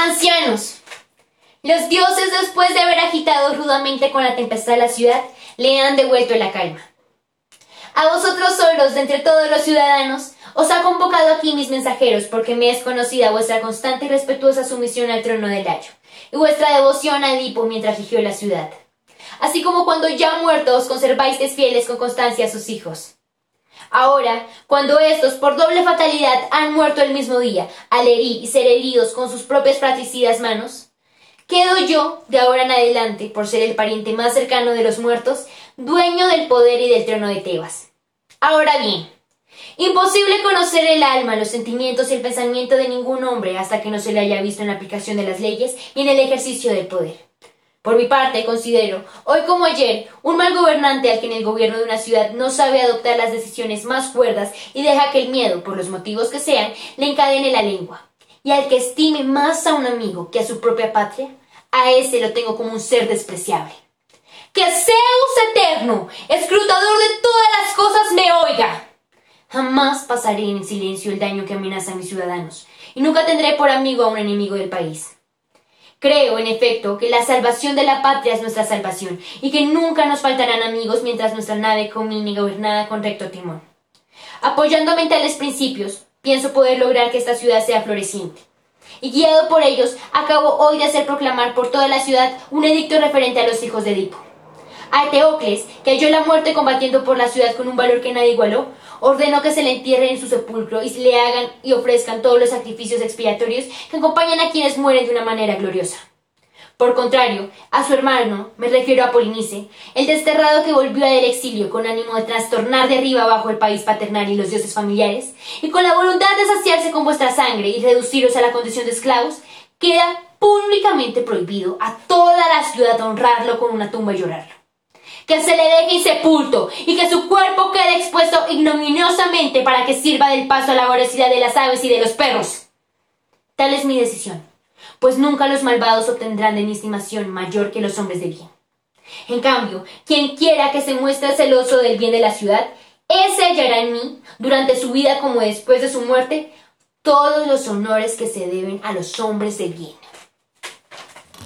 Ancianos, los dioses después de haber agitado rudamente con la tempestad la ciudad, le han devuelto la calma. A vosotros solos, de entre todos los ciudadanos, os ha convocado aquí mis mensajeros, porque me es conocida vuestra constante y respetuosa sumisión al trono del Ayo, y vuestra devoción a Edipo mientras rigió la ciudad. Así como cuando ya muertos conserváis fieles con constancia a sus hijos. Ahora, cuando estos, por doble fatalidad, han muerto el mismo día, al herir y ser heridos con sus propias fratricidas manos, quedo yo, de ahora en adelante, por ser el pariente más cercano de los muertos, dueño del poder y del trono de Tebas. Ahora bien, imposible conocer el alma, los sentimientos y el pensamiento de ningún hombre hasta que no se le haya visto en la aplicación de las leyes y en el ejercicio del poder. Por mi parte, considero, hoy como ayer, un mal gobernante al que en el gobierno de una ciudad no sabe adoptar las decisiones más cuerdas y deja que el miedo, por los motivos que sean, le encadene la lengua. Y al que estime más a un amigo que a su propia patria, a ese lo tengo como un ser despreciable. Que Zeus eterno, escrutador de todas las cosas, me oiga. Jamás pasaré en silencio el daño que amenaza a mis ciudadanos, y nunca tendré por amigo a un enemigo del país. Creo, en efecto, que la salvación de la patria es nuestra salvación y que nunca nos faltarán amigos mientras nuestra nave camine gobernada con recto timón. Apoyándome en tales principios, pienso poder lograr que esta ciudad sea floreciente. Y guiado por ellos, acabo hoy de hacer proclamar por toda la ciudad un edicto referente a los hijos de Edipo. A Teocles, que halló la muerte combatiendo por la ciudad con un valor que nadie igualó, ordenó que se le entierre en su sepulcro y se le hagan y ofrezcan todos los sacrificios expiatorios que acompañan a quienes mueren de una manera gloriosa. Por contrario, a su hermano, me refiero a Polinice, el desterrado que volvió del exilio con ánimo de trastornar de arriba abajo el país paternal y los dioses familiares, y con la voluntad de saciarse con vuestra sangre y reduciros a la condición de esclavos, queda públicamente prohibido a toda la ciudad honrarlo con una tumba y llorarlo que se le deje insepulto y que su cuerpo quede expuesto ignominiosamente para que sirva del paso a la voracidad de las aves y de los perros. Tal es mi decisión, pues nunca los malvados obtendrán de mi estimación mayor que los hombres de bien. En cambio, quien quiera que se muestre celoso del bien de la ciudad, ese hallará en mí, durante su vida como después de su muerte, todos los honores que se deben a los hombres de bien.